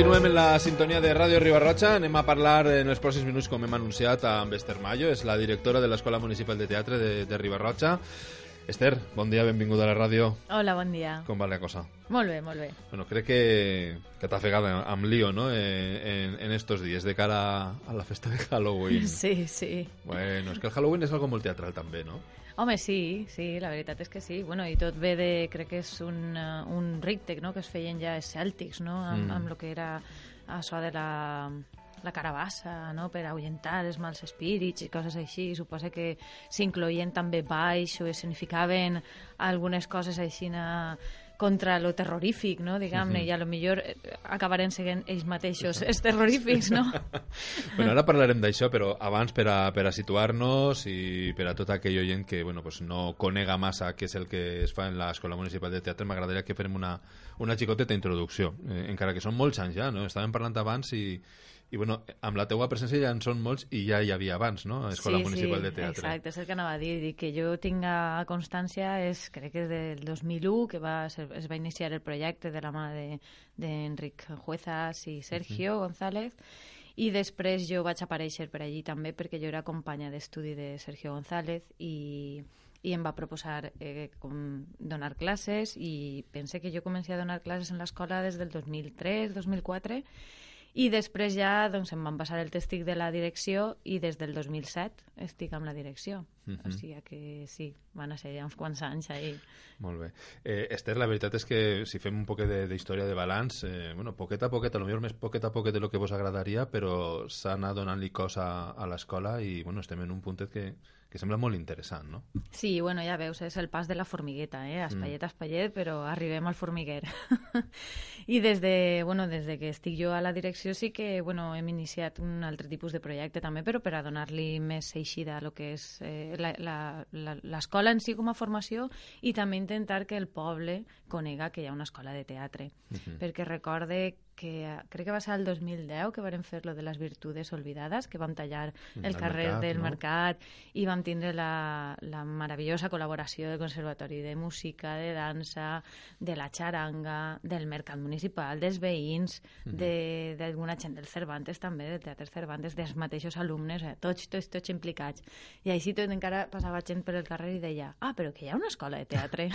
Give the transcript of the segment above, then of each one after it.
Continuem en la sintonia de Ràdio Ribarroja. Anem a parlar en els pròxims minuts, com hem anunciat, amb Esther Mayo, és la directora de l'Escola Municipal de Teatre de, de Ribarroja. Esther, bon dia, benvinguda a la ràdio. Hola, bon dia. Com va la cosa? Molt bé, molt bé. Bueno, crec que, que t'ha fegat amb lío, no?, eh, en, en estos dies, de cara a la festa de Halloween. Sí, sí. Bueno, és que el Halloween és algo molt teatral també, no? Home, sí, sí, la veritat és que sí. Bueno, I tot ve de, crec que és un, uh, un ríctec, no?, que es feien ja els cèltics, no?, amb, mm. amb el que era això de la la carabassa, no?, per ahuyentar els mals espírits i coses així. Suposa que s'incloïen també baix o significaven algunes coses així contra lo terrorífic, no? diguem-ne, uh -huh. i a lo millor eh, acabaren seguint ells mateixos els terrorífics, no? bueno, ara parlarem d'això, però abans per a, per a situar-nos i per a tot aquell oient que bueno, pues no conega massa què és el que es fa en l'Escola Municipal de Teatre, m'agradaria que farem una, una xicoteta introducció, eh, encara que són molts anys ja, no? Estàvem parlant abans i, i bueno, amb la teua presència ja en són molts i ja hi havia abans, no? A Escola sí, Municipal sí, de Teatre. exacte, és el que anava a dir. dir que jo tinga constància és, crec que és del 2001 que va ser, es va iniciar el projecte de la mà d'Enric de, Juezas i Sergio uh -huh. González i després jo vaig aparèixer per allí també perquè jo era companya d'estudi de Sergio González i, i em va proposar eh, com donar classes i pense que jo comencé a donar classes en l'escola des del 2003-2004 i després ja doncs, em van passar el tèstic de la direcció i des del 2007 estic amb la direcció. Uh -huh. O sigui que sí, van a ser ja uns quants anys ahí. Molt bé. Eh, Esther, la veritat és que si fem un poquet d'història de, de balanç, eh, bueno, poquet a poquet, a lo millor més poquet a poquet de lo que vos agradaria, però s'ha anat donant-li cosa a l'escola i bueno, estem en un puntet que, que sembla molt interessant, no? Sí, bueno, ja veus, és el pas de la formigueta, eh? Espallet, mm. espallet, però arribem al formiguer. I des de, bueno, des de que estic jo a la direcció sí que, bueno, hem iniciat un altre tipus de projecte també, però per a donar-li més eixida a lo que és eh, l'escola en si com a formació i també intentar que el poble conega que hi ha una escola de teatre. Mm -hmm. Perquè recorde que crec que va ser el 2010 que vam fer lo de les virtudes olvidades, que vam tallar el, el carrer mercat, del no? mercat i vam tindre la, la meravellosa col·laboració del Conservatori de Música, de Dansa, de la xaranga, del Mercat Municipal, dels veïns, mm -hmm. d'alguna gent del Cervantes també, del Teatre Cervantes, dels mateixos alumnes, eh, tots, tots, tots implicats. I així tot encara passava gent per el carrer i deia ah, però que hi ha una escola de teatre.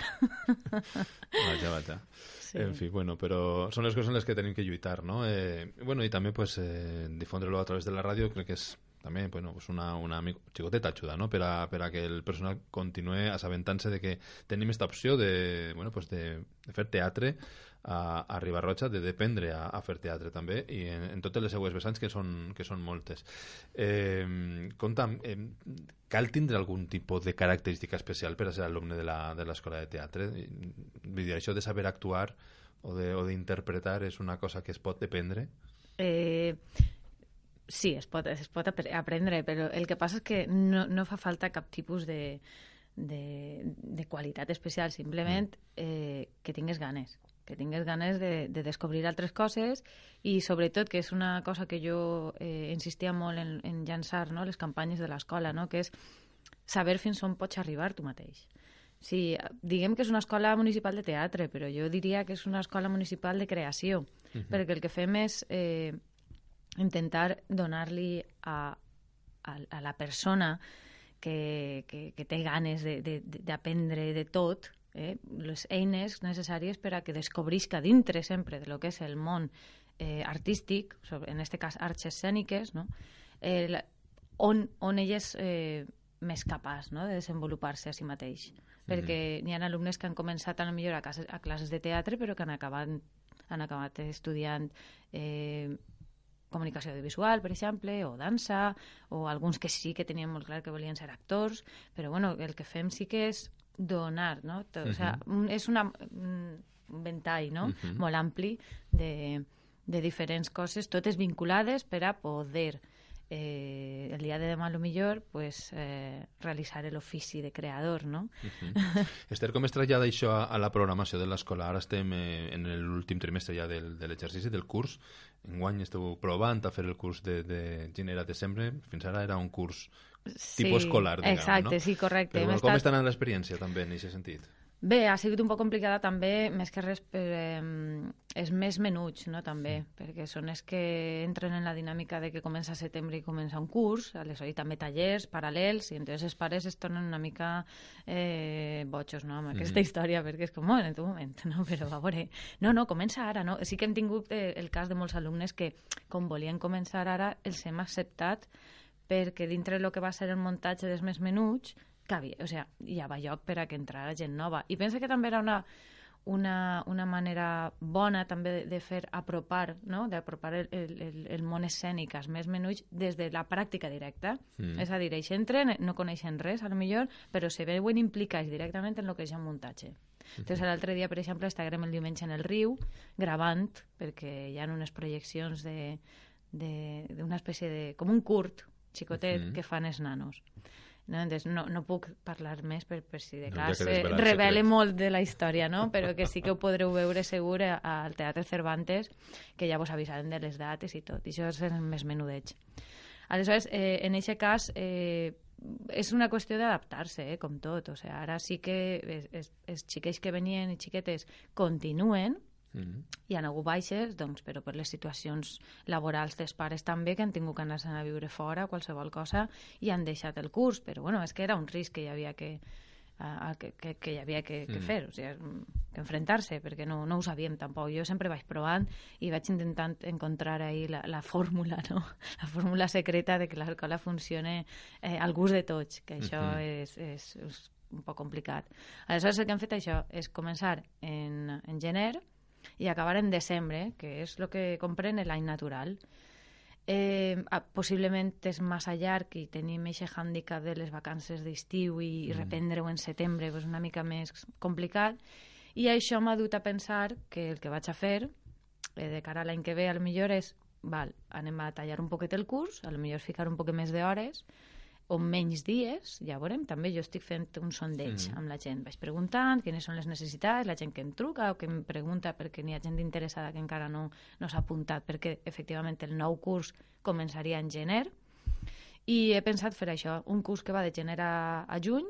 vaja, vaja. Sí. En fi, bueno, però són les coses en les que tenim que lluitar, no? Eh, bueno, i també pues, eh, difondre-lo a través de la ràdio crec que és també bueno, pues una, una xicoteta ajuda no? per, a, per a que el personal continue assabentant-se de que tenim aquesta opció de, bueno, pues de, de fer teatre a, a Ribarroja, de dependre a, a fer teatre també, i en, en totes les seues vessants, que són, que són moltes. Eh, compta'm, eh, cal tindre algun tipus de característica especial per a ser alumne de l'escola de, de teatre? Vull dir, això de saber actuar o d'interpretar és una cosa que es pot dependre? Eh, sí, es pot, es pot aprendre, però el que passa és que no, no fa falta cap tipus de, de, de qualitat especial, simplement mm. eh, que tingues ganes que tingués ganes de, de descobrir altres coses i sobretot, que és una cosa que jo eh, insistia molt en, en llançar no? les campanyes de l'escola, no? que és saber fins on pots arribar tu mateix. Sí, diguem que és una escola municipal de teatre, però jo diria que és una escola municipal de creació, uh -huh. perquè el que fem és eh, intentar donar-li a, a, a la persona que, que, que té ganes d'aprendre de, de, de tot, eh, les eines necessàries per a que descobrisca dintre sempre de lo que és el món eh, artístic, sobre, en aquest cas arts escèniques, no? eh, la, on, on ell és eh, més capaç no? de desenvolupar-se a si mateix. Mm. Perquè n'hi ha alumnes que han començat a la millor a, casa, a classes de teatre però que han acabat, han acabat estudiant eh, comunicació audiovisual, per exemple, o dansa, o alguns que sí que tenien molt clar que volien ser actors, però bueno, el que fem sí que és donar, no? Tot, uh -huh. o sea, és una, un ventall no? Uh -huh. molt ampli de, de diferents coses, totes vinculades per a poder eh, el dia de demà, a millor, pues, eh, realitzar l'ofici de creador, no? Uh -huh. Esther, com es trasllada això a, a la programació de l'escola? Ara estem eh, en l'últim trimestre ja del, de l'exercici, del curs. Enguany esteu provant a fer el curs de, de gener a desembre. Fins ara era un curs sí, tipus escolar, diguem, exacte, no? sí, correcte. Però, com estat... està anant l'experiència, també, en aquest sentit? Bé, ha sigut un poc complicada també, més que res per, eh, és més menuts, no?, també, mm. perquè són els que entren en la dinàmica de que comença a setembre i comença un curs, aleshores també tallers paral·lels, i entonces els pares es tornen una mica eh, bojos, no?, amb aquesta mm. història, perquè és com, oh, en tu moment, no?, però va veure... No, no, comença ara, no? Sí que hem tingut eh, el cas de molts alumnes que, com volien començar ara, els hem acceptat perquè dintre del que va ser el muntatge dels més menuts, cabia, o sigui, hi havia lloc per a que entrara gent nova. I penso que també era una una, una manera bona també de, de fer apropar, no? d'apropar el, el, el món escènic als més menuts des de la pràctica directa. Mm. És a dir, ells entren, no coneixen res, a lo millor, però se veuen implicats directament en el que és el muntatge. Mm. Entonces, l'altre dia, per exemple, estàvem el diumenge en el riu, gravant, perquè hi ha unes projeccions d'una espècie de... com un curt xicotet mm -hmm. que fan els nanos. No? Entonces, no, no puc parlar més per, per si de cas no, eh, revele molt de la història, no? però que sí que ho podreu veure segur al Teatre Cervantes, que ja vos avisaren de les dates i tot, i això és el més menudeig. Aleshores, eh, en aquest cas, eh, és una qüestió d'adaptar-se, eh, com tot. O sigui, ara sí que els xiquets que venien i xiquetes continuen, Mm -hmm. Hi ha hagut baixes, doncs, però per les situacions laborals dels pares també, que han tingut que anar a viure fora, qualsevol cosa, i han deixat el curs. Però, bueno, és que era un risc que hi havia que, uh, que, que, que hi havia que, que mm. fer, o sigui, que enfrentar-se, perquè no, no ho sabíem tampoc. Jo sempre vaig provant i vaig intentant encontrar ahí la, la fórmula, no? la fórmula secreta de que l'escola funcione eh, al gust de tots, que això mm -hmm. és, és, és un poc complicat. Aleshores, el que hem fet això és començar en, en gener, i acabar en desembre, que és el que comprèn l'any natural. Eh, possiblement és massa llarg i tenim aquest hàndicap de les vacances d'estiu i, mm. reprendre-ho en setembre és una mica més complicat i això m'ha dut a pensar que el que vaig a fer eh, de cara a l'any que ve al millor és val, anem a tallar un poquet el curs, a lo millor ficar un poc més d'hores o menys dies, ja veurem, també jo estic fent un sondeig mm. amb la gent. Vaig preguntant quines són les necessitats, la gent que em truca o que em pregunta perquè n'hi ha gent interessada que encara no, no s'ha apuntat perquè efectivament el nou curs començaria en gener i he pensat fer això, un curs que va de gener a, a juny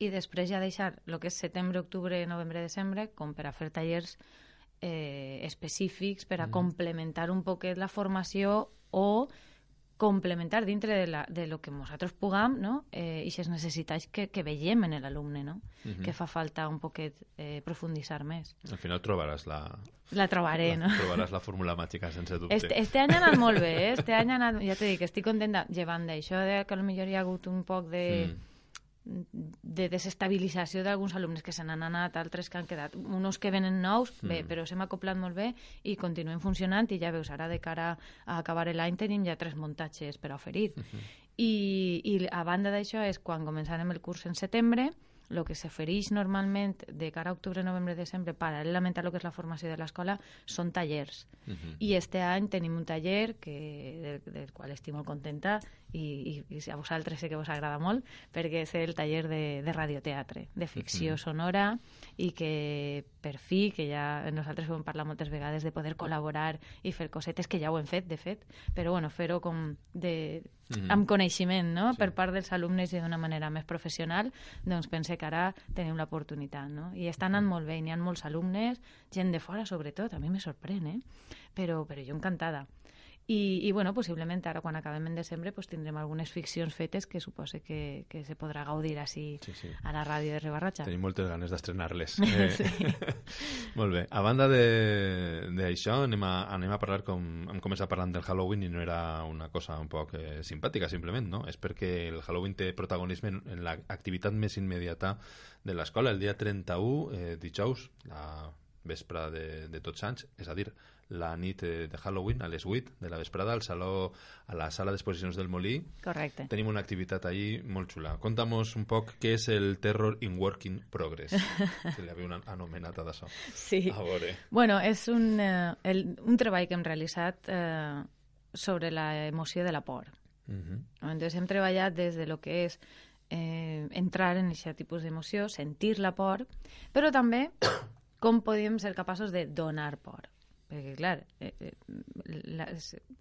i després ja deixar el que és setembre, octubre, novembre, desembre com per a fer tallers eh, específics per a mm. complementar un poquet la formació o complementar dintre de, la, de lo que nosaltres puguem no? eh, i les necessitats que, que veiem en l'alumne, no? Uh -huh. que fa falta un poquet eh, profunditzar més. Al final trobaràs la... La trobaré, la, no? Trobaràs la fórmula màgica, sense dubte. Este, este any ha anat molt bé, eh? Este any ha anat... Ja t'he dit que estic contenta llevant d'això de que potser hi ha hagut un poc de... Mm de desestabilització d'alguns alumnes que se n'han anat, altres que han quedat, uns que venen nous, mm. bé, però s'hem acoplat molt bé i continuen funcionant i ja veus, ara de cara a acabar l'any tenim ja tres muntatges per oferir. Mm -hmm. I, I a banda d'això és quan començarem el curs en setembre, el que s'ofereix normalment de cara a octubre, novembre, desembre, paral·lelament a lo que és la formació de l'escola, són tallers. Uh mhm. -huh. I este any tenim un taller que, del, del qual estic molt contenta i, i, i a vosaltres sé que us agrada molt perquè és el taller de, de radioteatre, de ficció mhm. -huh. sonora i que per fi, que ja nosaltres hem parlat moltes vegades de poder col·laborar i fer cosetes que ja ho hem fet, de fet, però bueno, fer-ho com de, mm. amb coneixement no? sí. per part dels alumnes i d'una manera més professional, doncs pense que ara tenim l'oportunitat. No? I està anant mm. molt bé, n'hi ha molts alumnes, gent de fora sobretot, a mi me sorprèn, eh? però, però jo encantada. I, i bueno, possiblement ara quan acabem en desembre pues, tindrem algunes ficcions fetes que supose que, que se podrà gaudir així sí, sí. a la ràdio de Ribarratxa. Tenim moltes ganes d'estrenar-les. Eh, sí. Molt bé. A banda d'això, anem, a, anem a parlar, com hem començat parlant del Halloween i no era una cosa un poc eh, simpàtica, simplement, no? És perquè el Halloween té protagonisme en, en l'activitat més immediata de l'escola. El dia 31, eh, dijous, la vespre de, de tots anys, és a dir, la nit de Halloween a les 8 de la vesprada al saló, a la sala d'exposicions del Molí. Correcte. Tenim una activitat ahí molt xula. Contamos un poc què és el Terror in Working Progress. Se li havia anomenat a d'això. Sí. A veure. Bueno, és un, eh, el, un treball que hem realitzat eh, sobre la emoció de la por. Uh -huh. Entonces hem treballat des de lo que és eh, entrar en aquest tipus d'emoció, sentir la por, però també com podíem ser capaços de donar por perquè clar, eh, eh, la,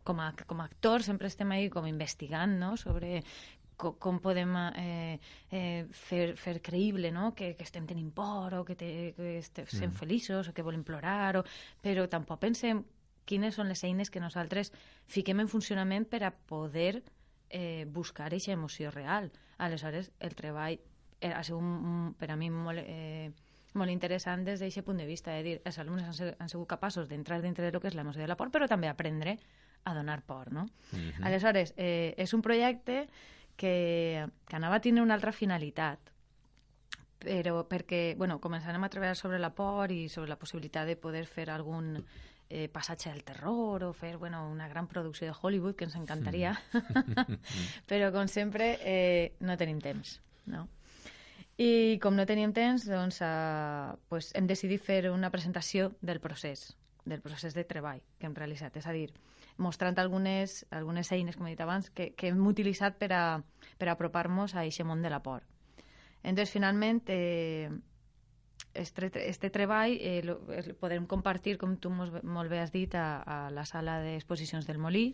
com, a, com a actor sempre estem ahí com investigant no? sobre com, com podem eh, eh, fer, fer creïble no? que, que estem tenint por o que, te, que estem mm. feliços o que volem plorar, o... però tampoc pensem quines són les eines que nosaltres fiquem en funcionament per a poder eh, buscar aquesta emoció real. Aleshores, el treball eh, ha sigut per a mi molt, eh, molt interessant des d'aquest punt de vista, de dir, els alumnes han, han sigut capaços d'entrar dintre de lo que és l'emoció de la por, però també aprendre a donar por, no? Uh mhm. -huh. Aleshores, eh, és un projecte que, que anava a tenir una altra finalitat, però perquè, bueno, començarem a treballar sobre la por i sobre la possibilitat de poder fer algun eh, passatge del terror o fer bueno, una gran producció de Hollywood, que ens encantaria, mm. però com sempre eh, no tenim temps. No? I com no teníem temps, doncs, eh, pues hem decidit fer una presentació del procés, del procés de treball que hem realitzat. És a dir, mostrant algunes, algunes eines, com he dit abans, que, que hem utilitzat per a, per apropar-nos a aquest món de la por. Entonces, finalment, eh, este, este treball eh, lo, el podem compartir, com tu mos, molt bé has dit, a, a la sala d'exposicions del Molí,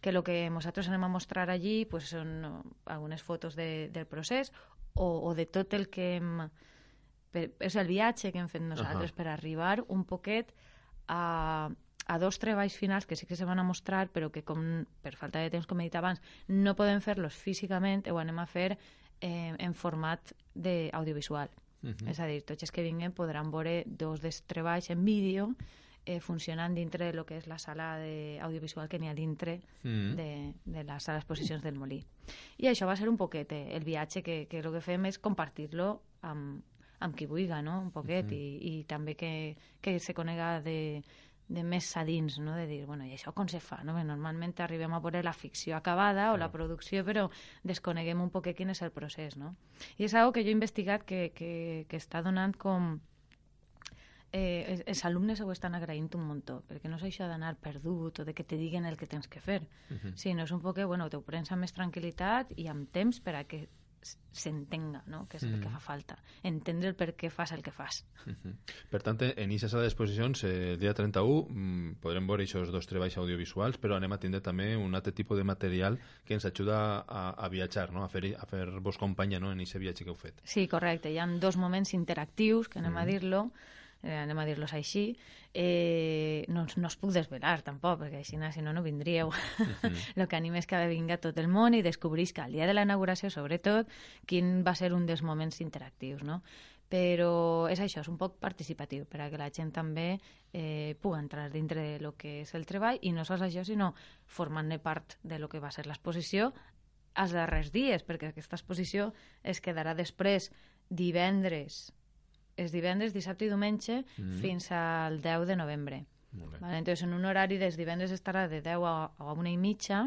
que el que nosaltres anem a mostrar allí pues, són algunes fotos de, del procés o, o de tot el que hem... Per, és el viatge que hem fet nosaltres uh -huh. per arribar un poquet a, a dos treballs finals que sí que se van a mostrar, però que com, per falta de temps, com he dit abans, no podem fer-los físicament, ho anem a fer eh, en format d'audiovisual. Uh -huh. És a dir, tots els que vinguen podran veure dos dels treballs en vídeo eh, funcionant dintre de lo que és la sala audiovisual que n'hi ha dintre uh -huh. de, de la sala d'exposicions del Molí. I això va ser un poquet eh, el viatge que, que el que fem és compartir-lo amb, amb qui vulgui, no? un poquet, uh -huh. i, i també que, que se conega de, de més a dins, no? de dir, bueno, i això com se fa? No? Bé, normalment arribem a veure la ficció acabada o la producció, però desconeguem un poc quin és el procés. No? I és algo que jo he investigat que, que, que està donant com... Eh, els alumnes ho estan agraint un muntó, perquè no és això d'anar perdut o de que te diguen el que tens que fer, uh -huh. sinó és un poc que, bueno, t'ho prens amb més tranquil·litat i amb temps per a que s'entenga, no? que és el que mm. fa falta. Entendre el per què fas el que fas. Uh -huh. Per tant, en aquesta sala d'exposicions, eh, el dia 31, mm, podrem veure aquests dos treballs audiovisuals, però anem a tindre també un altre tipus de material que ens ajuda a, a viatjar, no? a fer, a fer vos companya no? en aquest viatge que heu fet. Sí, correcte. Hi ha dos moments interactius, que anem -huh. a dir-lo, eh, anem a dir-los així, eh, no, no us puc desvelar tampoc, perquè així si no, no vindríeu. Uh -huh. el que anim és que vinga tot el món i descobrisca el dia de la inauguració, sobretot, quin va ser un dels moments interactius, no? Però és això, és un poc participatiu, per a que la gent també eh, pugui entrar dintre de lo que és el treball i no sols això, sinó formant-ne part de lo que va ser l'exposició els darrers dies, perquè aquesta exposició es quedarà després divendres és divendres, dissabte i diumenge mm fins al 10 de novembre. Vale, entonces, en un horari des divendres estarà de 10 a, a una i mitja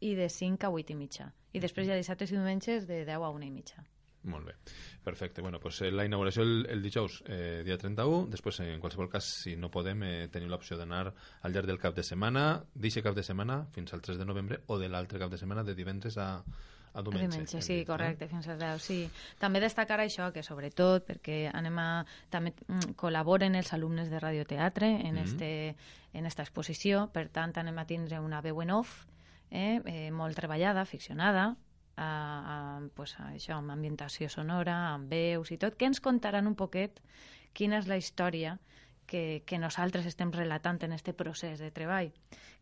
i de 5 a 8 i mitja. I després ja dissabtes i diumenges de 10 a una i mitja. Molt bé, perfecte. Bueno, pues, eh, la inauguració el, el dijous, eh, dia 31, després en qualsevol cas, si no podem, eh, tenim l'opció d'anar al llarg del cap de setmana, d'aquest cap de setmana fins al 3 de novembre, o de l'altre cap de setmana, de divendres a, a diumenge. diumenge sí, dit, correcte, eh? fins al 10, sí. També destacar això, que sobretot, perquè anem a, també mm, col·laboren els alumnes de radioteatre en, mm -hmm. este, en esta exposició, per tant anem a tindre una veu en off, eh, eh, molt treballada, ficcionada, a, a, pues, a això, amb ambientació sonora, amb veus i tot, que ens contaran un poquet quina és la història que, que nosaltres estem relatant en este procés de treball,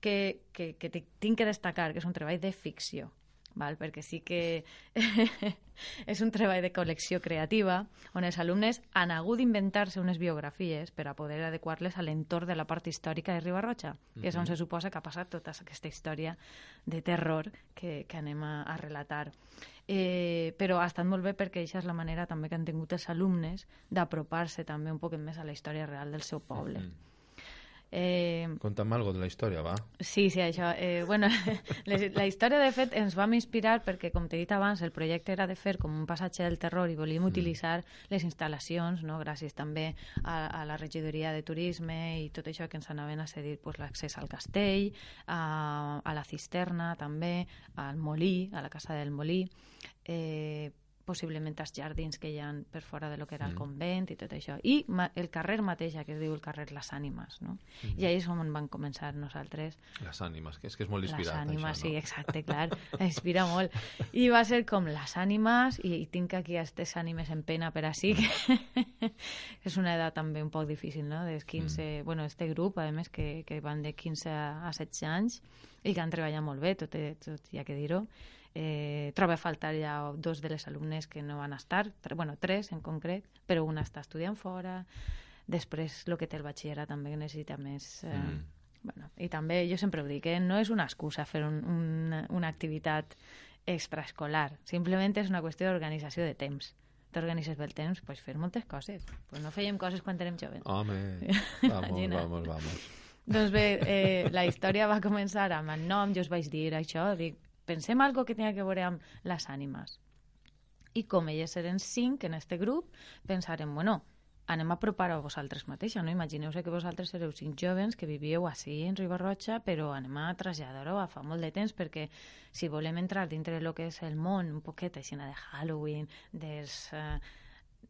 que, que, que tinc que destacar que és un treball de ficció, val? perquè sí que és un treball de col·lecció creativa on els alumnes han hagut d'inventar-se unes biografies per a poder adequar-les a l'entorn de la part històrica de Ribarroja, que és on se suposa que ha passat tota aquesta història de terror que, que anem a, a relatar. Eh, però ha estat molt bé perquè això és la manera també que han tingut els alumnes d'apropar-se també un poc més a la història real del seu poble. Uh -huh. Eh, Conta'm algo de la història, va. Sí, sí, això. Eh, bueno, la història, de fet, ens vam inspirar perquè, com t'he dit abans, el projecte era de fer com un passatge del terror i volíem mm. utilitzar les instal·lacions, no? gràcies també a, a la regidoria de turisme i tot això que ens anaven a cedir pues, l'accés al castell, a, a la cisterna també, al molí, a la casa del molí, eh, possiblement als jardins que hi ha per fora de lo que era el mm. convent i tot això. I el carrer mateix, que es diu el carrer Les Ànimes, no? Mm. I ahí és on van començar nosaltres. Les Ànimes, que és que és molt inspirat, Les Ànimes, això, no? sí, exacte, clar. inspira molt. I va ser com Les Ànimes, i, i tinc aquí aquestes ànimes en pena per així, que és una edat també un poc difícil, no? Des 15, mm. bueno, este grup, a més, que, que van de 15 a 16 anys, i que han treballat molt bé, tot, tot hi ha que dir-ho, Eh, troba a faltar ja dos de les alumnes que no van estar, tre, bueno, tres en concret, però una està estudiant fora. Després, el que té el batxillerat també necessita més... Eh, mm. bueno, I també, jo sempre ho dic, eh, no és una excusa fer un, un, una activitat extraescolar, simplement és una qüestió d'organització de temps t'organitzes bé el temps, pues fer moltes coses. Pues no fèiem coses quan érem joves. Home, vamos, vamos, vamos. Doncs bé, eh, la història va començar amb el nom, jo us vaig dir això, dic, pensem algo que tenia que veure amb les ànimes. I com elles eren cinc en este grup, pensarem, bueno, anem a apropar a vosaltres mateixa, no? Imagineu-se que vosaltres sereu cinc jovens que vivíeu així en Ribarroja, però anem a traslladar-ho a fa molt de temps, perquè si volem entrar dintre de lo que és el món, un poquet així de Halloween, dels... Eh,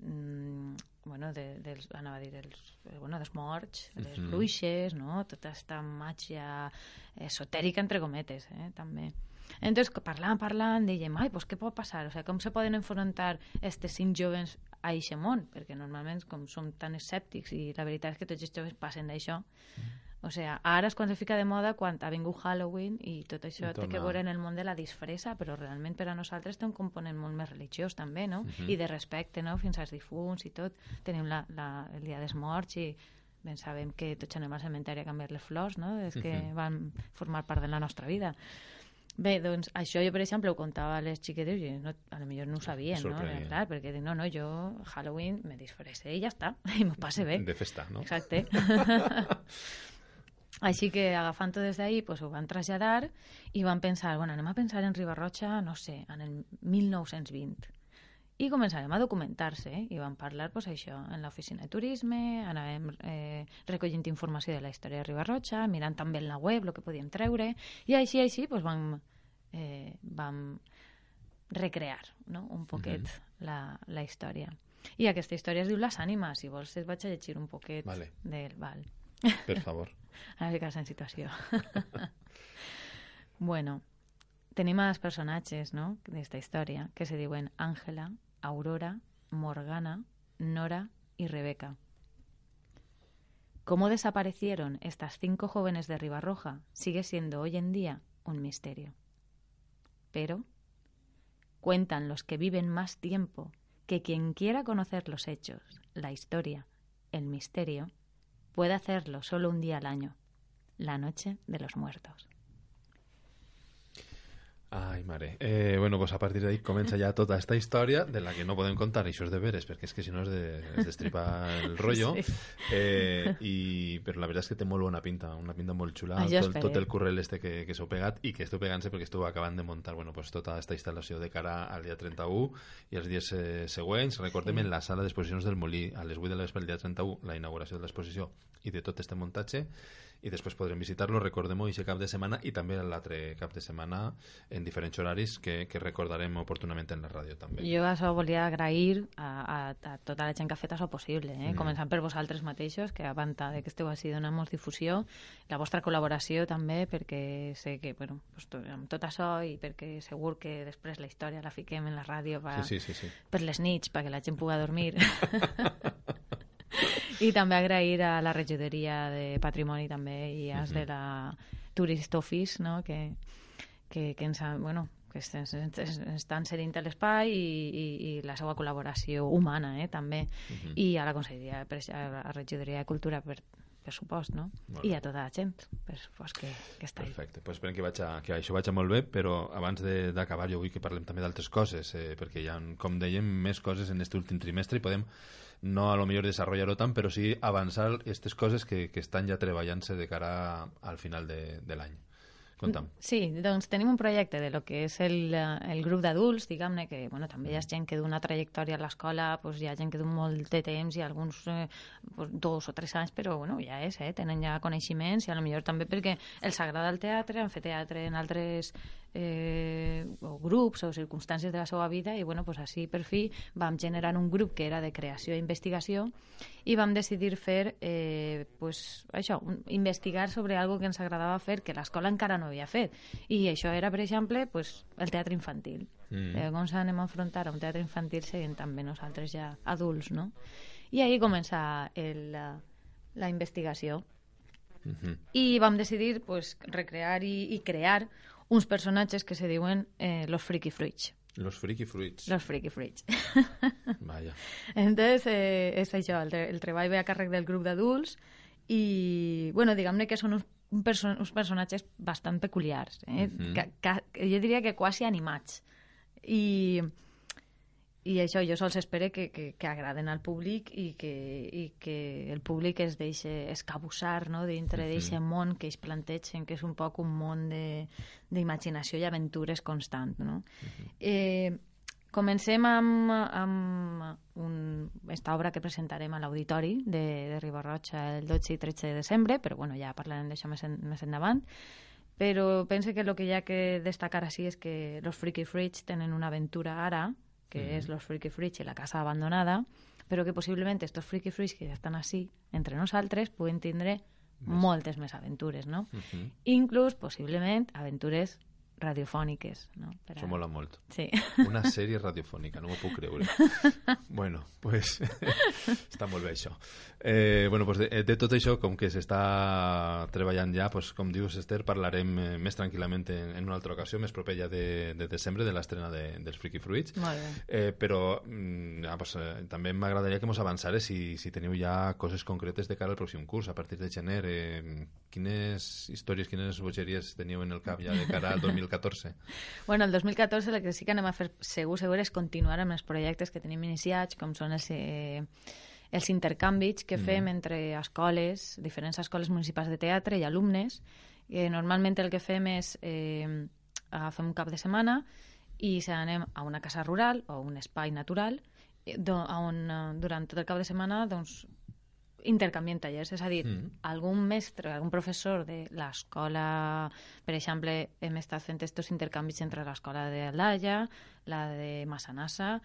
mm, bueno, de, dels, anava a dir, dels, bueno, dels morts, les uh -huh. bruixes, no? Tota aquesta màgia esotèrica, entre cometes, eh, també. Entonces, parlant, parlant, dèiem, ai, pues, què pot passar? O sea, com se poden enfrontar aquests cinc joves a aquest món? Perquè normalment, com som tan escèptics, i la veritat és que tots els joves passen d'això, mm. o sea, ara és quan se fica de moda quan ha vingut Halloween i tot això I té que veure en el món de la disfressa, però realment per a nosaltres té un component molt més religiós també, no? Mm -hmm. I de respecte, no? Fins als difunts i tot. Tenim la, la, el dia dels morts i ben sabem que tots anem al cementeri a canviar les flors, no? És que mm -hmm. van formar part de la nostra vida. Bé, doncs això jo, per exemple, ho contava a les xiquetes i no, a lo millor no ho sabien, no? Clar, perquè dic, no, no, jo Halloween me disfressé i ja està, i m'ho passe bé. De festa, no? Exacte. Així que agafant-ho des d'ahir, pues, ho van traslladar i van pensar, bueno, anem a pensar en Ribarroja, no sé, en el 1920. I començarem a documentar-se eh? i vam parlar pues, això en l'oficina de turisme, anàvem eh, recollint informació de la història de Ribarroja, mirant també en la web el que podíem treure, i així, així pues, vam, eh, vam recrear no? un poquet uh. -huh. la, la història. I aquesta història es diu Les ànimes, si vols et vaig a llegir un poquet vale. del... Val. Per favor. a ficar en situació. bueno, tenim els personatges no? d'esta història que se diuen Àngela, Aurora, Morgana, Nora y Rebeca. Cómo desaparecieron estas cinco jóvenes de Ribarroja sigue siendo hoy en día un misterio. Pero cuentan los que viven más tiempo que quien quiera conocer los hechos, la historia, el misterio, puede hacerlo solo un día al año, la noche de los muertos. Ai, mare. Eh, bueno, pues a partir d'ahí comença ja tota aquesta història de la que no podem contar això és de veres, perquè és que si no és de, és destripar el rotllo. Sí. Eh, i, però la veritat és que té molt bona pinta, una pinta molt xula. Ah, tot, tot el currel este que, que s'heu pegat i que esteu pegant-se perquè esteu acabant de muntar bueno, pues tota aquesta instal·lació de cara al dia 31 i els dies eh, següents. Recordem sí. en la sala d'exposicions del Molí, a les 8 de l'espre el dia 31, la inauguració de l'exposició i de tot este muntatge i després podrem visitar-lo, recordem-ho, cap de setmana i també l'altre cap de setmana en diferents horaris que, que recordarem oportunament en la ràdio també. Jo això volia agrair a, a, a tota la gent que ha fet això possible, eh? mm. començant per vosaltres mateixos, que a banda de que esteu així donant molt difusió, la vostra col·laboració també, perquè sé que, bueno, pues, amb tot això i perquè segur que després la història la fiquem en la ràdio pa, sí, sí, sí, sí. per les nits, perquè la gent pugui dormir. I també agrair a la regidoria de Patrimoni també i als uh -huh. de la Tourist Office, no? que, que, que ens, bueno, que estan cedint l'espai i, i, i la seva col·laboració humana eh, també uh -huh. i a la Conselleria a la Regidoria de Cultura per, per supost, no? I a tota la gent, per supost, que, que està Perfecte, pues esperem que, vaig a, que això vagi molt bé, però abans d'acabar jo vull que parlem també d'altres coses, eh, perquè hi ha, com dèiem, més coses en aquest últim trimestre i podem no a lo millor desarrollar-ho tant, però sí avançar aquestes coses que, que estan ja treballant-se de cara al final de, de l'any. Conta'm. Sí, doncs tenim un projecte de lo que és el, el grup d'adults, diguem-ne, que bueno, també hi ha gent que d'una trajectòria a l'escola, pues, hi ha gent que d'un molt de temps i alguns eh, pues, dos o tres anys, però bueno, ja és, eh, tenen ja coneixements i a lo millor també perquè els agrada el teatre, han fet teatre en altres eh, o grups o circumstàncies de la seva vida i bueno, pues així per fi vam generar un grup que era de creació i investigació i vam decidir fer eh, pues, això, un, investigar sobre algo que ens agradava fer que l'escola encara no havia fet i això era, per exemple, pues, el teatre infantil mm. eh, com s'anem a enfrontar a un teatre infantil seguint també nosaltres ja adults no? i ahir comença el, la, la investigació Uh -huh. I vam decidir pues, recrear i, i crear uns personatges que se diuen eh, los Freaky Fruits. Los Freaky Fruits. Los Freaky Fruits. Vaya. Entonces, eh, és això, el, el treball ve a càrrec del grup d'adults i, bueno, diguem-ne que són uns, un perso uns personatges bastant peculiars, eh? Uh -huh. que, que, jo diria que quasi animats. I i això jo sols espero que, que, que agraden al públic i que, i que el públic es deixi escabussar no? dintre d'aquest uh -huh. món que ells plantegen, que és un poc un món d'imaginació i aventures constant. No? Uh -huh. eh, comencem amb, amb un, esta obra que presentarem a l'auditori de, de Ribarroja el 12 i 13 de desembre, però bueno, ja parlarem d'això més, en, més endavant però pense que el que hi ha que destacar així és que los Freaky Freaks tenen una aventura ara que mm. és Los Freaky Freaks i la casa abandonada, però que possiblement estos Freaky Freaks que ja estan així entre nosaltres puguen tindre més. moltes més aventures, no? Inclús, possiblement, aventures radiofòniques. No? Per a... Això mola molt. Sí. Una sèrie radiofònica, no m'ho puc creure. bueno, pues, està molt bé això. Eh, bueno, pues de, de tot això, com que s'està treballant ja, pues, com dius, Esther, parlarem eh, més tranquil·lament en, en una altra ocasió, més proper ja de, de desembre, de l'estrena de, dels Freaky Fruits. Molt bé. Eh, però mm, ja, pues, eh, també m'agradaria que mos avançares si, si teniu ja coses concretes de cara al pròxim curs, a partir de gener. Eh, quines històries, quines bogeries teniu en el cap ja de cara al 2014? 2014? Bueno, el 2014 el que sí que anem a fer segur, segur és continuar amb els projectes que tenim iniciats, com són els, eh, els intercanvis que mm. fem entre escoles, diferents escoles municipals de teatre i alumnes. Eh, normalment el que fem és eh, agafem un cap de setmana i se anem a una casa rural o un espai natural eh, on eh, durant tot el cap de setmana doncs, intercanvien tallers, és a dir, mm. algun mestre, algun professor de l'escola, per exemple, hem estat fent aquests intercanvis entre l'escola de Aldaia, la de Massanassa,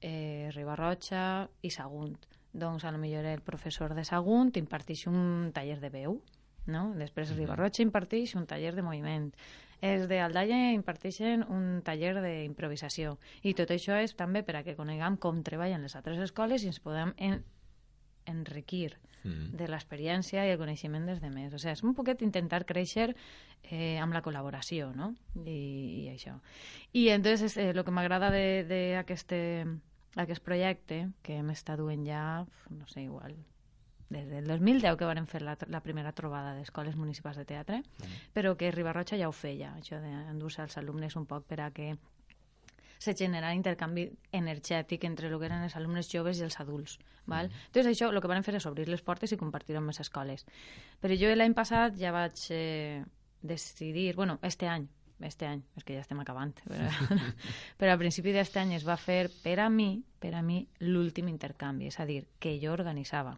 eh, Ribarroja i Sagunt. Doncs, a lo millor el professor de Sagunt imparteix un taller de veu, no? Després mm -hmm. Ribarroja imparteix un taller de moviment. Els d'Aldaia imparteixen un taller d'improvisació. I tot això és també per a que coneguem com treballen les altres escoles i ens podem en enriquir mm. de l'experiència i el coneixement dels demés. O sigui, és un poquet intentar créixer eh, amb la col·laboració, no? I, i això. I entonces eh, el que m'agrada d'aquest aquest projecte, que hem estat duent ja, no sé, igual, des del 2010 que vam fer la, la primera trobada d'escoles municipals de teatre, mm. però que Ribarroja ja ho feia, això d'endur-se als alumnes un poc per a que se generar intercanvi energètic entre el que eren els alumnes joves i els adults. Val? Mm. Entonces, això el que van fer és obrir les portes i compartir amb les escoles. Però jo l'any passat ja vaig eh, decidir, bueno, este any, este any, és que ja estem acabant, però, però a principi d'este any es va fer per a mi, per a mi, l'últim intercanvi, és a dir, que jo organitzava.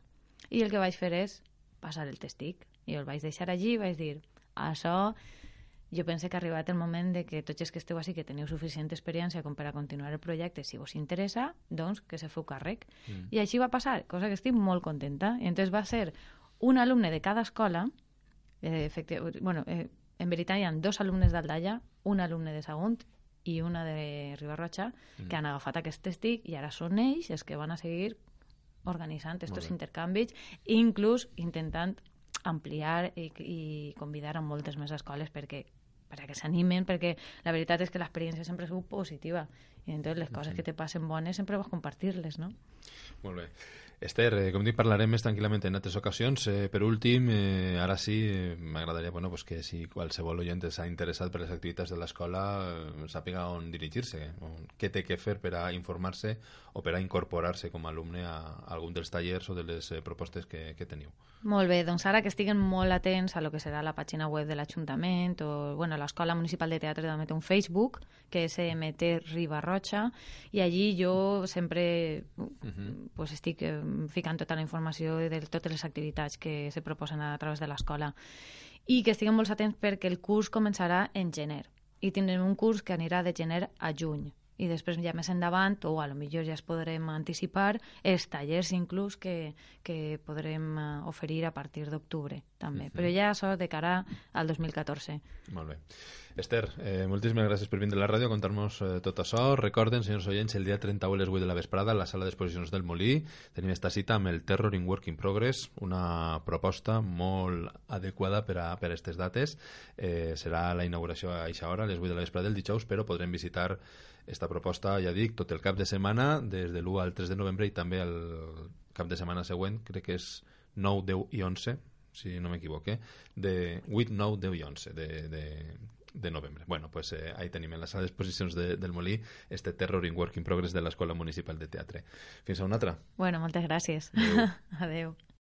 I el que vaig fer és passar el testic. I el vaig deixar allí i vaig dir, això jo penso que ha arribat el moment de que tots els que esteu així, que teniu suficient experiència com per a continuar el projecte, si vos interessa, doncs que se feu càrrec. Mm. I així va passar, cosa que estic molt contenta. I entonces va ser un alumne de cada escola, eh, bueno, eh, en veritat hi ha dos alumnes d'Aldaia, un alumne de Sagunt i una de Ribarroja, mm. que han agafat aquest testic i ara són ells els que van a seguir organitzant aquests intercanvis, inclús intentant ampliar i, i convidar a moltes més escoles perquè perquè s'animen, perquè la veritat és que l'experiència sempre és positiva i entonces les coses que te passen bones sempre vas compartir-les, no? Molt bé. Esther, eh, com dic, parlarem més tranquil·lament en altres ocasions. Eh, per últim, eh, ara sí, eh, m'agradaria bueno, pues que si qualsevol oient s'ha interessat per les activitats de l'escola eh, sàpiga on dirigir-se, què té que fer per a informar-se o per a incorporar-se com a alumne a, a algun dels tallers o de les eh, propostes que, que teniu. Molt bé, doncs ara que estiguen molt atents a lo que serà la pàgina web de l'Ajuntament o bueno, l'Escola Municipal de Teatre també té un Facebook que és MT Ribarroja i allí jo sempre uh -huh. pues, estic eh, ficant tota la informació de totes les activitats que se proposen a través de l'escola i que estiguen molt atents perquè el curs començarà en gener i tindrem un curs que anirà de gener a juny i després ja més endavant, o a lo millor ja es podrem anticipar, els tallers inclús que, que podrem eh, oferir a partir d'octubre també, uh -huh. però ja això de cara al 2014. Molt bé. Esther, eh, moltíssimes gràcies per vindre a la ràdio a contar-nos eh, tot això. Recorden, senyors oients, el dia 31 a les 8 de la vesprada a la sala d'exposicions del Molí tenim esta cita amb el Terror in Work in Progress, una proposta molt adequada per a, per aquestes dates. Eh, serà la inauguració a aquesta hora, a les 8 de la vesprada del dijous, però podrem visitar esta proposta, ja dic, tot el cap de setmana, des de l'1 al 3 de novembre i també el cap de setmana següent, crec que és 9, 10 i 11, si no m'equivoque, de 8, 9, 10 i 11 de, de, de novembre. Bueno, pues eh, ahí tenim en la sala d'exposicions de, del Molí este Terror in Work in Progress de l'Escola Municipal de Teatre. Fins a una altra. Bueno, moltes gràcies. Adeu. Adeu.